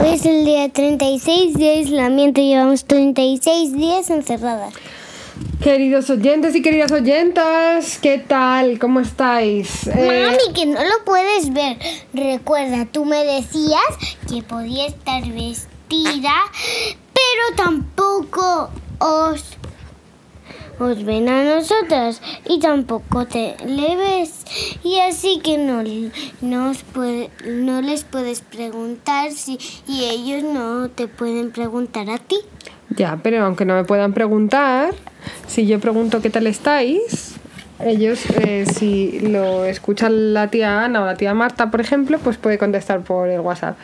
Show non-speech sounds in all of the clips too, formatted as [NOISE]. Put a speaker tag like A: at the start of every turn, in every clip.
A: Hoy es el día 36 de aislamiento. Llevamos 36 días encerradas.
B: Queridos oyentes y queridas oyentas, ¿qué tal? ¿Cómo estáis? Eh,
A: Mami, que no lo puedes ver. Recuerda, tú me decías que podía estar vestida, pero tampoco os, os ven a nosotras y tampoco te le ves. Y así que no, no, no les puedes preguntar si, y ellos no te pueden preguntar a ti.
B: ya, pero aunque no me puedan preguntar, si yo pregunto qué tal estáis, ellos, eh, si lo escuchan la tía Ana o la tía Marta, por ejemplo, pues puede contestar por el WhatsApp.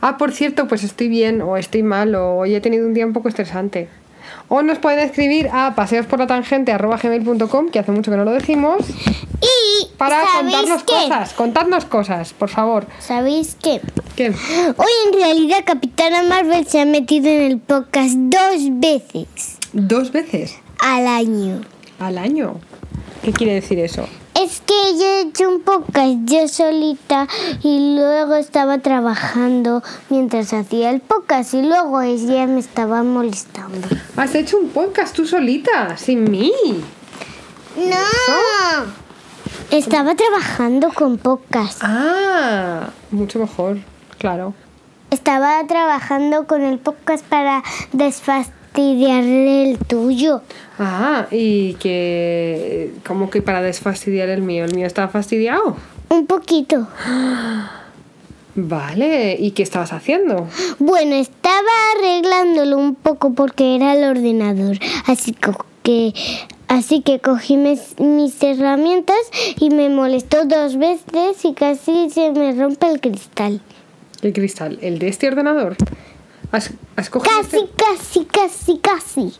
B: Ah, por cierto, pues estoy bien, o estoy mal, o hoy he tenido un día un poco estresante. O nos pueden escribir a paseosporlatangente.com, que hace mucho que no lo decimos,
A: Y
B: para
A: ¿sabéis
B: contarnos
A: qué?
B: cosas. Contadnos cosas, por favor.
A: ¿Sabéis qué?
B: ¿Qué?
A: Hoy en realidad Capitana Marvel se ha metido en el podcast dos veces
B: Dos veces
A: al año.
B: al año. ¿Qué quiere decir eso?
A: Es que yo he hecho un podcast yo solita y luego estaba trabajando mientras hacía el podcast y luego ella me estaba molestando.
B: Has hecho un podcast tú solita, sin mí.
A: ¡No! Estaba trabajando con podcast.
B: Ah, mucho mejor, claro.
A: Estaba trabajando con el podcast para desfastidiarle el tuyo.
B: Ah, y que... ¿Cómo que para desfastidiar el mío? ¿El mío estaba fastidiado?
A: Un poquito.
B: Vale, ¿y qué estabas haciendo?
A: Bueno, estaba arreglándolo un poco porque era el ordenador, así que así que cogí mis, mis herramientas y me molestó dos veces y casi se me rompe el cristal.
B: El cristal, el de este ordenador. ¿Has, has cogido
A: Casi,
B: este?
A: casi, casi, casi.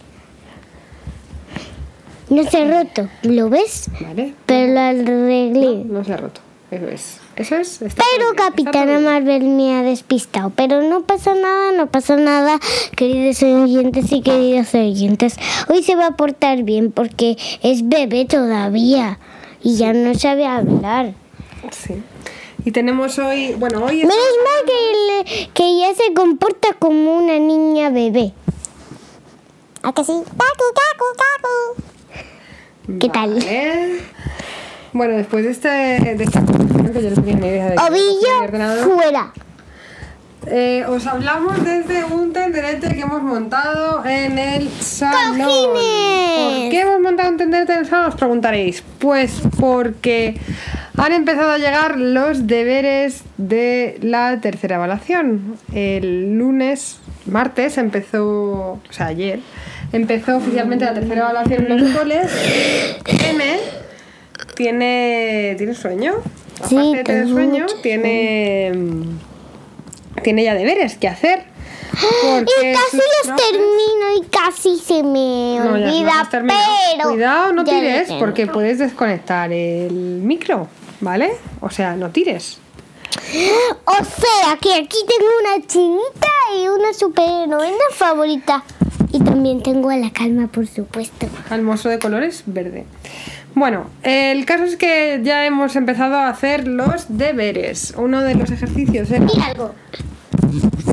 A: No se ha roto, ¿lo ves?
B: Vale,
A: Pero lo arreglé.
B: no se ha roto. Eso es. Eso es. está
A: Pero
B: bien,
A: Capitana. Marvel me ha despistado. Pero no pasa nada, no pasa nada, queridos oyentes y queridos oyentes. Hoy se va a portar bien porque es bebé todavía y ya no sabe hablar.
B: Sí. Y tenemos hoy... Bueno, hoy es...
A: Menos mal que, le- que ya se comporta como una niña bebé. ¿A que sí? Cacu, cacu, cacu. ¿Qué tal?
B: Vale. Bueno, después de, este, de esta conversación que yo no tenía ni idea de
A: Ovillo fuera.
B: Eh, os hablamos desde un tenderete que hemos montado en el salón.
A: ¡Cojines!
B: ¿Por qué hemos montado un tenderete en el salón? Os preguntaréis. Pues porque han empezado a llegar los deberes de la tercera evaluación. El lunes, martes, empezó, o sea, ayer, empezó oficialmente la tercera evaluación en los coles. M tiene, tiene sueño.
A: Sí,
B: Aparte de tener sueño, tiene, tiene ya deberes que hacer. Porque
A: Y casi los termino y casi se me
B: No,
A: olvida, pero...
B: Cuidado, no tires, porque puedes desconectar el micro, ¿vale? O sea, no tires.
A: O sea, que aquí tengo una chinita y una superheroína favorita. Y también tengo a la calma, por supuesto.
B: Al de colores verde. Bueno, el caso es que ya hemos empezado a hacer los deberes. Uno de los ejercicios era,
A: Y algo.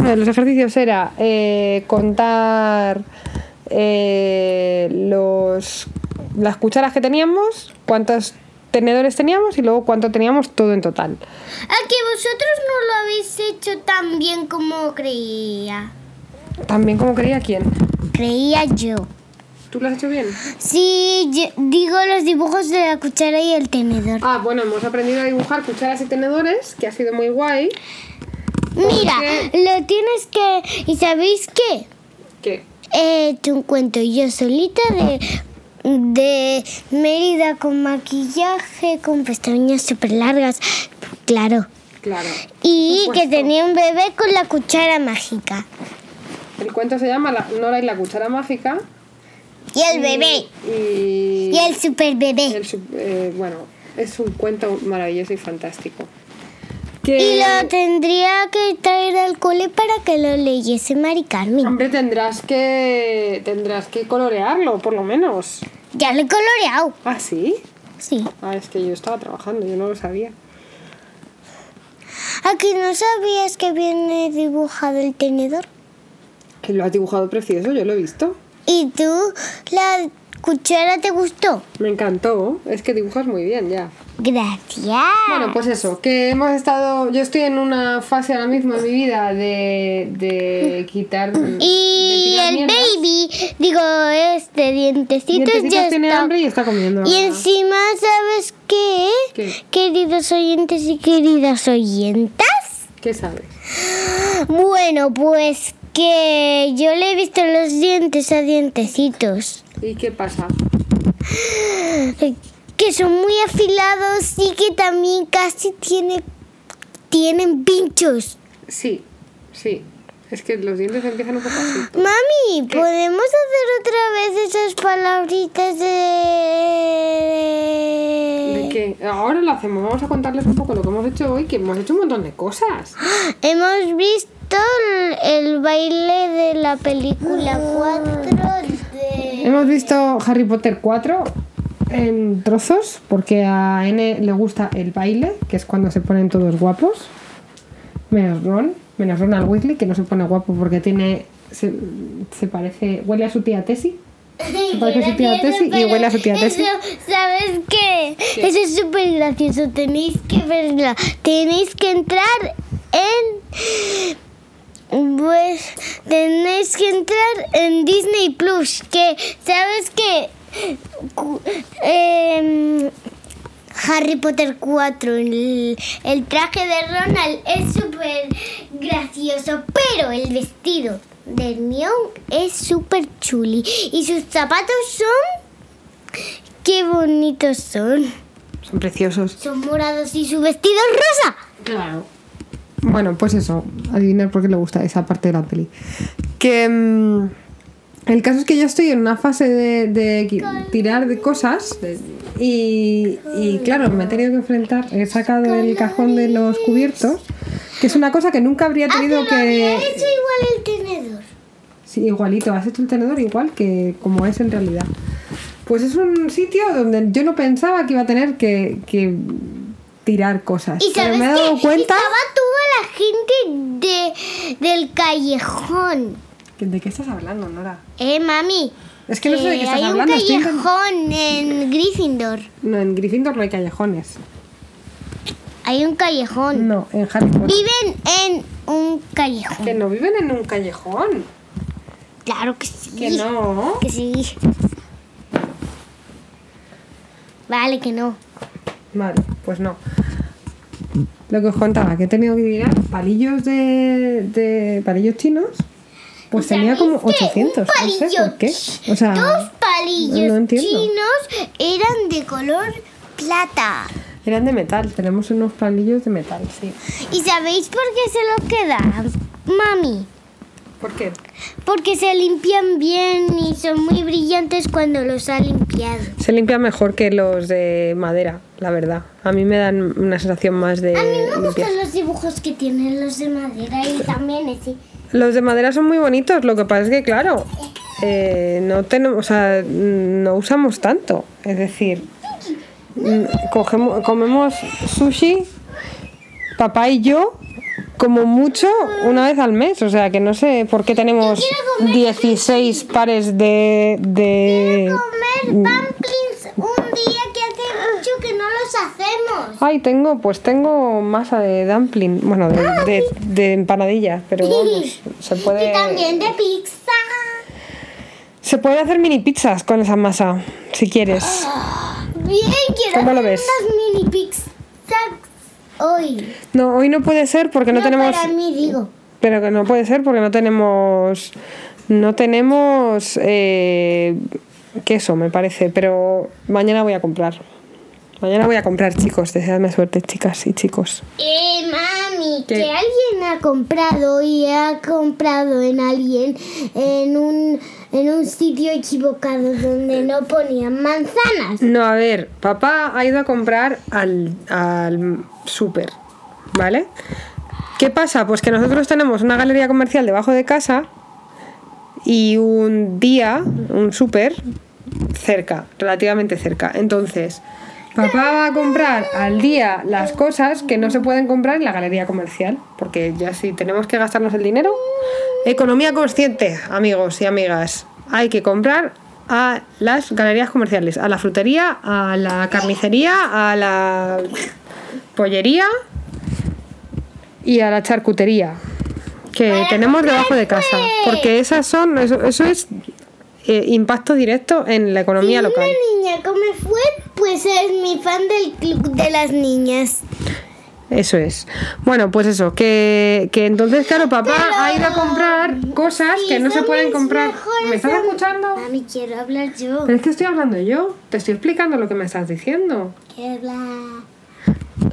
B: Uno de los ejercicios era eh, contar eh, los, las cucharas que teníamos, cuántos tenedores teníamos y luego cuánto teníamos todo en total.
A: A que vosotros no lo habéis hecho tan bien como creía.
B: También como quería quién.
A: Creía yo.
B: ¿Tú lo has hecho bien?
A: Sí, yo digo los dibujos de la cuchara y el tenedor.
B: Ah, bueno, hemos aprendido a dibujar cucharas y tenedores, que ha sido muy guay.
A: Mira, lo tienes que... ¿Y sabéis qué?
B: ¿Qué?
A: He hecho un cuento yo solita de, de Mérida con maquillaje, con pestañas súper largas, claro.
B: Claro.
A: Y que tenía un bebé con la cuchara mágica.
B: El cuento se llama la, Nora y la cuchara mágica.
A: Y el bebé.
B: Y,
A: Y el super bebé.
B: el eh, bueno, es un cuento maravilloso y fantástico. Que,
A: Y lo tendría que traer al cole para que lo leyese Mari Carmen.
B: Hombre, tendrás que tendrás que colorearlo, por lo menos.
A: Ya lo he coloreado.
B: ¿Ah, sí?
A: Sí.
B: Ah, es que yo estaba trabajando, yo no lo sabía.
A: ¿A que no sabías que viene dibujado el tenedor?
B: Que lo has dibujado precioso, yo lo he visto.
A: ¿Y tú, la cuchara te gustó?
B: Me encantó. Es que dibujas muy bien ya.
A: Gracias.
B: Bueno, pues eso, que hemos estado. Yo estoy en una fase ahora mismo en mi vida de, de quitar.
A: Y
B: de
A: el
B: mierdas.
A: baby, digo, este dientecitos,
B: Dientecitos
A: ya
B: tiene
A: está.
B: hambre y está comiendo.
A: Y encima, ¿sabes qué?
B: ¿Qué?
A: Queridos oyentes y queridas oyentas.
B: ¿Qué sabes?
A: Bueno, pues que yo le he visto los dientes a dientecitos.
B: ¿Y qué pasa?
A: Que son muy afilados y que también casi tiene, tienen pinchos.
B: Sí, sí. Es que los dientes empiezan un poco así.
A: Mami, ¿podemos hacer otra vez esas palabritas de...
B: ¿De qué? Ahora lo hacemos. Vamos a contarles un poco lo que hemos hecho hoy, que hemos hecho un montón de cosas. [GASPS]
A: Hemos visto el, el baile de la película 4 de...
B: Hemos visto Harry Potter 4 en trozos, porque a N le gusta el baile, que es cuando se ponen todos guapos. Menos Ron, menos Ronald Weasley, que no se pone guapo porque tiene. Se, se parece. Huele a su tía Tessie. [LAUGHS] Se parece a su tía Tessie y huele a su tía Tessie.
A: ¿sabes qué? Eso es súper gracioso. Tenéis que verla. Tenéis que entrar en. Pues que entrar en Disney Plus. Que, ¿sabes qué? Cu- em, Harry Potter 4, el, el traje de Ronald es súper gracioso, pero el vestido de Hermione es súper chuli. Y sus zapatos son... ¡Qué bonitos son!
B: Son preciosos.
A: Son morados y su vestido es rosa.
B: Claro. Bueno, pues eso, adivinar por qué le gusta esa parte de la peli. Que mm, el caso es que yo estoy en una fase de, de tirar de cosas y, y claro, me he tenido que enfrentar, he sacado el cajón de los cubiertos, que es una cosa que nunca habría tenido
A: Ah, que lo había
B: que...
A: hecho igual el tenedor.
B: Sí, igualito, has hecho el tenedor igual que como es en realidad. Pues es un sitio donde yo no pensaba que iba a tener que, que tirar cosas.
A: Y
B: pero me he dado cuenta...
A: Estaba toda la gente de, del callejón.
B: ¿De qué estás hablando, Nora?
A: Eh, mami.
B: Es que no sé de qué estás
A: hay
B: hablando,
A: un
B: estoy intent-
A: callejón en Gryffindor.
B: No, en Gryffindor no hay callejones.
A: Hay un callejón.
B: No, en Harry Potter.
A: Viven en un callejón.
B: Que no viven en un callejón.
A: Claro que sí.
B: Que no.
A: Que sí. Vale, que no.
B: Vale, pues no. Lo que os contaba, que he tenido que tirar palillos de, de palillos chinos. Pues tenía como
A: ¿Sabéis que
B: 800.
A: un
B: No sé por qué. O sea,
A: Dos palillos
B: no
A: chinos eran de color plata.
B: eran de metal. Tenemos unos palillos de metal, sí.
A: ¿Y sabéis por qué se lo quedan? Mami.
B: ¿Por qué?
A: Porque se limpian bien y son muy brillantes cuando los ha limpiado.
B: Se limpian mejor que los de madera, la verdad. A mí me dan una sensación más de
A: A mí me gustan los dibujos que tienen los de madera y también ese.
B: Los de madera son muy bonitos, lo que pasa es que, claro, eh, no tenemos, o sea, no usamos tanto. Es decir, mm, cogemos, comemos sushi, papá y yo, como mucho una vez al mes. O sea, que no sé por qué tenemos
A: Yo quiero comer
B: 16 pares de... de...
A: Comer dumplings un día mucho que no los hacemos.
B: Ay, tengo, pues tengo masa de dumpling, bueno, de, de, de empanadilla, pero [LAUGHS] vamos, se puede...
A: Y también de pizza.
B: Se puede hacer mini pizzas con esa masa, si quieres.
A: Bien, quiero
B: ¿Cómo lo ves?
A: unas mini pizzas hoy.
B: No, hoy no puede ser porque no, tenemos.
A: para mí digo.
B: Pero que no puede ser porque no tenemos. No tenemos eh, queso, me parece. Pero mañana voy a comprar. Mañana voy a comprar, chicos. Deseadme suerte, chicas y chicos.
A: Eh, mami,
B: ¿Qué?
A: que alguien ha comprado y ha comprado en alguien en un, en un sitio equivocado donde no ponían manzanas.
B: No, a ver, papá ha ido a comprar al, al súper, ¿vale? ¿Qué pasa? Pues que nosotros tenemos una galería comercial debajo de casa y un día, un súper, cerca, relativamente cerca. Entonces, Papá va a comprar al día las cosas que no se pueden comprar en la galería comercial, porque ya si tenemos que gastarnos el dinero, economía consciente, amigos y amigas, hay que comprar a las galerías comerciales, a la frutería, a la carnicería, a la pollería y a la charcutería que tenemos debajo de casa, porque esas son eso, eso es eh, impacto directo en la economía
A: si
B: local.
A: una niña come fue, pues es mi fan del club de las niñas.
B: Eso es. Bueno, pues eso, que, que entonces, claro, papá
A: Pero-
B: ha ido a comprar cosas que no se pueden comprar. ¿Me estás escuchando?
A: Mami, quiero hablar yo.
B: Pero es que estoy hablando yo. Te estoy explicando lo que me estás diciendo.
A: Hablar.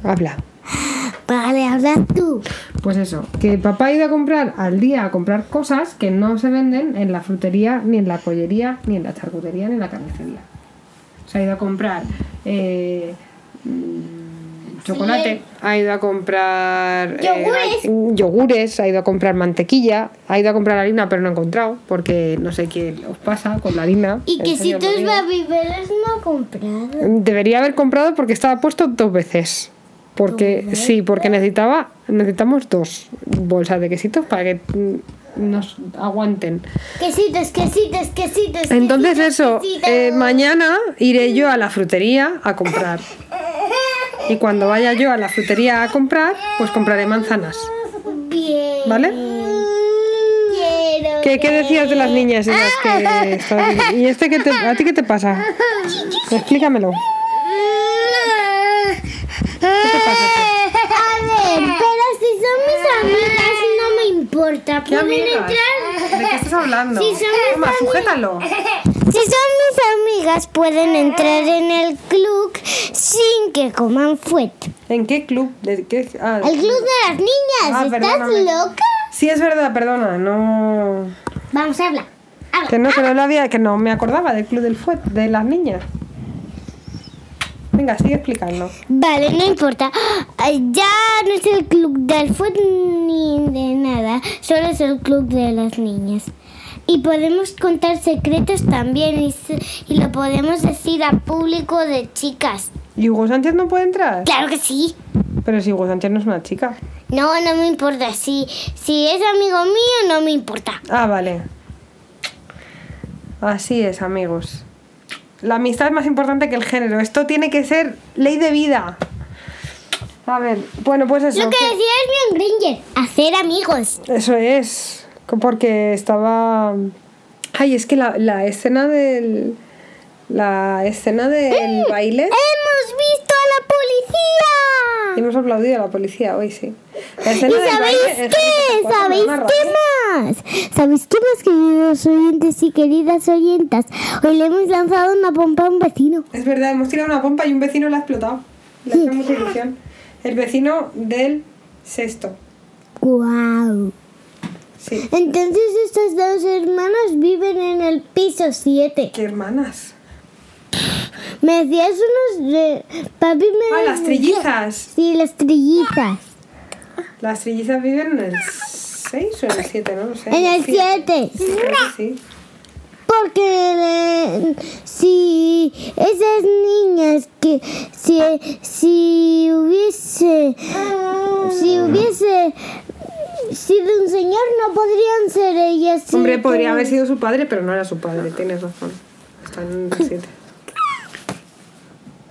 B: Habla.
A: Vale, hablas tú.
B: Pues eso, que papá ha ido a comprar al día a comprar cosas que no se venden en la frutería, ni en la pollería, ni en la charcutería, ni en la carnicería. Se ha ido a comprar eh, mm, chocolate, ha ido a comprar eh,
A: Yogures.
B: ha ido a comprar mantequilla, ha ido a comprar harina, pero no ha encontrado, porque no sé qué os pasa con la harina.
A: Y que si tus no ha comprado.
B: Debería haber comprado porque estaba puesto dos veces. Porque sí, porque necesitaba necesitamos dos bolsas de quesitos para que mm, nos aguanten.
A: Quesitos, quesitos, quesitos.
B: Entonces
A: quesitos,
B: eso,
A: quesitos.
B: eh, mañana iré yo a la frutería a comprar. Y cuando vaya yo a la frutería a comprar, pues compraré manzanas.
A: Bien.
B: ¿Vale?
A: Quiero
B: ¿Qué, qué decías de las niñas esas que estabas- [LAUGHS] ¿Y este qué te, a ti qué te pasa? Explícamelo. te pasa
A: A ver, pero si son mis amigas [LAUGHS] importa.
B: ¿Qué
A: Pueden
B: amigas?
A: entrar.
B: ¿De qué estás hablando?
A: Sí, son mis
B: Toma, sujétalo. [LAUGHS]
A: Si son mis amigas pueden entrar en el club sin que coman fuerte.
B: ¿En qué club? ¿De qué? Ah,
A: El club de las niñas.
B: Ah,
A: ¿Estás
B: perdóname.
A: loca?
B: Sí, es verdad, perdona, no...
A: Vamos a hablar. Habla.
B: Que no, que no lo había, que no me acordaba del club del fuet, de las niñas. Venga, sigue explicando.
A: Vale, no importa. Ya no es el club del fútbol ni de nada. Solo es el club de las niñas. Y podemos contar secretos también y, y lo podemos decir a público de chicas.
B: ¿Y Hugo Sánchez no puede entrar?
A: Claro que sí.
B: Pero si Hugo Sánchez no es una chica.
A: No, no me importa. Si, si es amigo mío, no me importa.
B: Ah, vale. Así es, amigos. La amistad es más importante que el género. Esto tiene que ser ley de vida. A ver, bueno, pues eso.
A: Lo que
B: que-
A: decía Hermione Granger, hacer amigos.
B: Eso es. Porque estaba. Ay, es que la, la escena del. La escena del baile.
A: ¡Hemos visto policía!
B: Hemos aplaudido a la policía hoy, sí.
A: ¿Y sabéis qué? ¿Sabéis qué más? ¿Sabéis qué más, queridos oyentes y queridas oyentas? Hoy le hemos lanzado una pompa a un vecino.
B: Es verdad, hemos tirado una pompa y un vecino la ha explotado. Le hace mucha ilusión. El vecino del sexto.
A: ¡Guau!
B: Sí.
A: Entonces estas dos hermanas viven en el piso 7.
B: ¿Qué hermanas?
A: Me decías unos de... Papi me
B: Ah, las trillizas.
A: Sí, las trillizas.
B: Las trillizas viven en el 6 o en el 7, no lo sé.
A: En el
B: Sí,
A: 7.
B: sí.
A: Porque si esas niñas que si, si hubiese si hubiese sido un señor no podrían ser ellas.
B: Hombre, podría haber sido su padre, pero no era su padre, tienes razón. Está en el 7.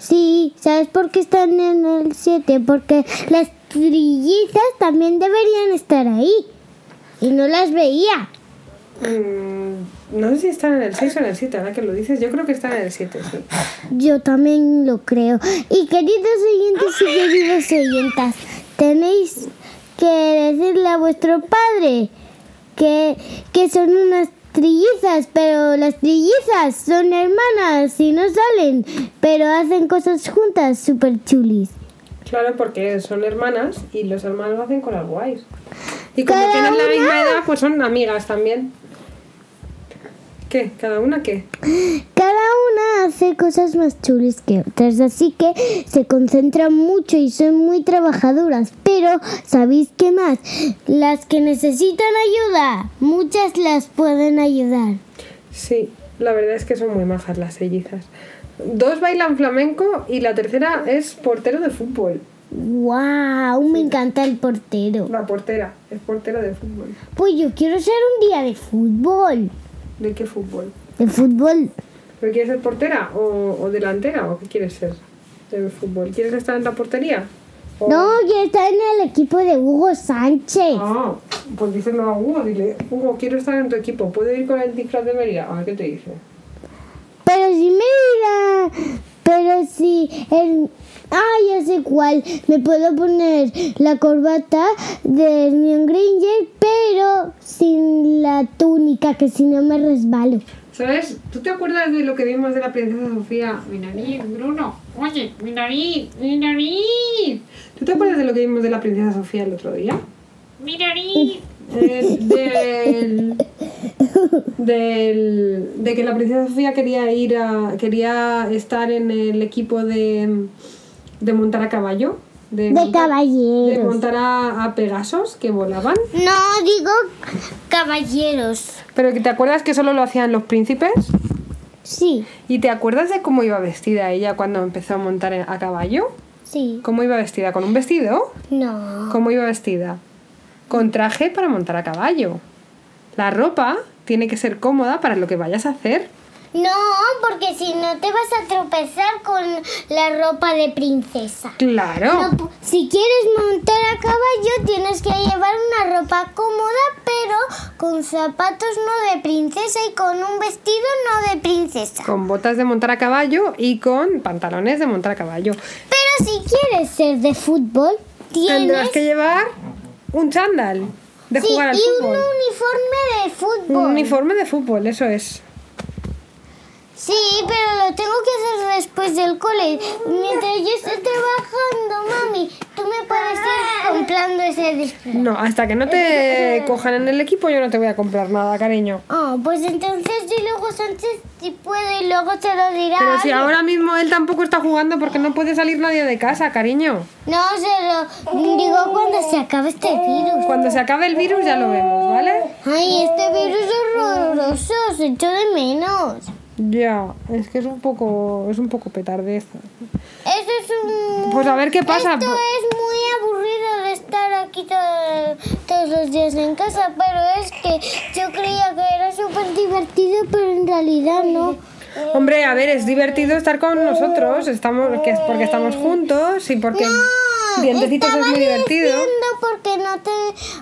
A: Sí, ¿sabes por qué están en el 7? Porque las trillizas también deberían estar ahí. Y no las veía.
B: Mm, no sé si están en el 6 o en el 7, ahora que lo dices. Yo creo que están en el 7, sí.
A: Yo también lo creo. Y queridos oyentes y queridas oyentas, tenéis que decirle a vuestro padre que, que son unas trillizas, pero las trillizas son hermanas y no salen, pero hacen cosas juntas súper chulis.
B: Claro, porque son hermanas y los hermanos hacen cosas guays. Y como
A: Cada
B: tienen la misma edad, pues son amigas también. ¿Qué? ¿Cada una qué?
A: Cada una hace cosas más chulis que otras, así que se concentran mucho y son muy trabajadoras. Pero, ¿sabéis qué más? Las que necesitan ayuda, muchas las pueden ayudar.
B: Sí, la verdad es que son muy majas las trillizas. Dos bailan flamenco y la tercera es portero de fútbol.
A: ¡Wow! Me encanta el portero.
B: La portera, es portera de fútbol.
A: Pues yo quiero ser un día de fútbol.
B: ¿De qué fútbol?
A: De fútbol.
B: ¿Pero quieres ser portera o, o delantera o qué quieres ser de fútbol? ¿Quieres estar en la portería? O-
A: No, quiero estar en el equipo de Hugo Sánchez.
B: Ah, pues díselo a Hugo, dile, Hugo, quiero estar en tu equipo, ¿puedo ir con el disfraz de Mérida? A ver qué te dice.
A: Pero si mira, pero si el... Ah, ya sé cuál. Me puedo poner la corbata de Hermione Granger, pero sin la túnica, que si no me resbalo.
B: ¿Sabes? ¿Tú te acuerdas de lo que vimos de la princesa Sofía? Mi nariz, Bruno. Oye, mi nariz, mi nariz. ¿Tú te acuerdas de lo que vimos de la princesa Sofía el otro día?
C: Mi nariz.
B: Eh, del, del, de que la princesa Sofía quería ir a quería estar en el equipo de, de montar a caballo de,
A: De
B: montar- de
A: caballeros.
B: montar a, a pegasos que volaban.
A: No, digo caballeros.
B: pero que te acuerdas que solo lo hacían los príncipes
A: Sí,
B: y te acuerdas de cómo iba vestida ella cuando empezó a montar a caballo
A: sí.
B: cómo iba vestida con un vestido
A: No.
B: cómo iba vestida con traje para montar a caballo. La ropa tiene que ser cómoda para lo que vayas a hacer
A: No, porque si no te vas a tropezar con la ropa de princesa.
B: claro
A: No, si quieres montar a caballo tienes que llevar una ropa cómoda, pero con zapatos no de princesa y con un vestido no de princesa.
B: con botas de montar a caballo y con pantalones de montar a caballo.
A: Pero si quieres ser de fútbol,
B: Tendrás
A: tienes
B: que llevar un chándal de
A: sí,
B: jugar al
A: y un
B: fútbol.
A: uniforme de
B: Un
A: fútbol.
B: uniforme de fútbol, eso es.
A: Sí, pero lo tengo que hacer después del cole. Mientras yo esté trabajando, mami, tú me puedes ir comprando ese disfraz.
B: No, hasta que no te [LAUGHS] cojan en el equipo yo no te voy a comprar nada, cariño.
A: Oh, pues entonces y luego Sánchez si puede y luego se lo dirá.
B: Pero si ahora mismo él tampoco está jugando porque no puede salir nadie de casa, cariño.
A: No, se lo digo cuando se acabe este virus.
B: Cuando se acabe el virus ya lo vemos, ¿vale?
A: Ay, este virus es horroroso, se echó de menos.
B: Ya, es que es un poco, es un poco petardeza.
A: Eso es un...
B: Pues a ver qué pasa.
A: Esto es muy aburrido de estar aquí todo- todos los días en casa, pero es que yo creía que era súper divertido, pero en realidad no.
B: Hombre, a ver, es divertido estar con nosotros, estamos, que es porque estamos juntos y porque Dientecitos es muy divertido.
A: Porque no te,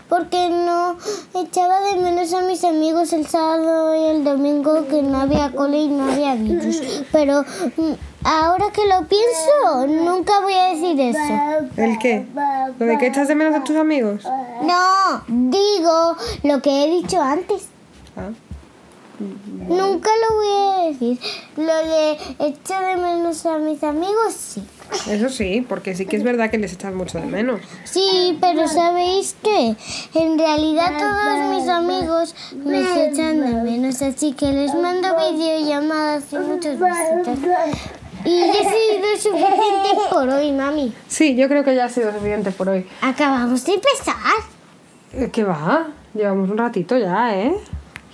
A: porque no echaba de menos a mis amigos el sábado y el domingo que no había cole y no había virus. Pero mm, ahora que lo pienso, nunca voy a decir eso.
B: ¿El qué? ¿Lo de que echas de menos a tus amigos?
A: No, digo lo que he dicho antes.
B: Ah.
A: Nunca lo voy a decir. Lo de echar de menos a mis amigos, sí.
B: Eso sí, porque sí que es verdad que les echas mucho de menos.
A: Sí, pero ¿sabéis qué? En realidad todos mis amigos me echan de menos, así que les mando videollamadas y muchas visitas. Y ya ha sido suficiente por hoy, mami.
B: Sí, yo creo que ya ha sido suficiente por hoy.
A: Acabamos de empezar.
B: Eh, ¿Qué va? Llevamos un ratito ya, ¿eh?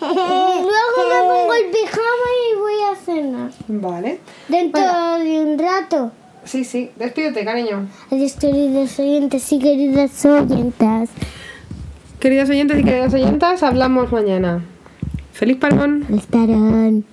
A: Luego me pongo el pijama y voy a cenar.
B: Vale.
A: Dentro de un rato.
B: Sí, sí. Despídete, cariño.
A: Adiós, queridos oyentes y queridas oyentas.
B: Queridos oyentes y queridas oyentas, hablamos mañana. Feliz parón.
A: Estarán.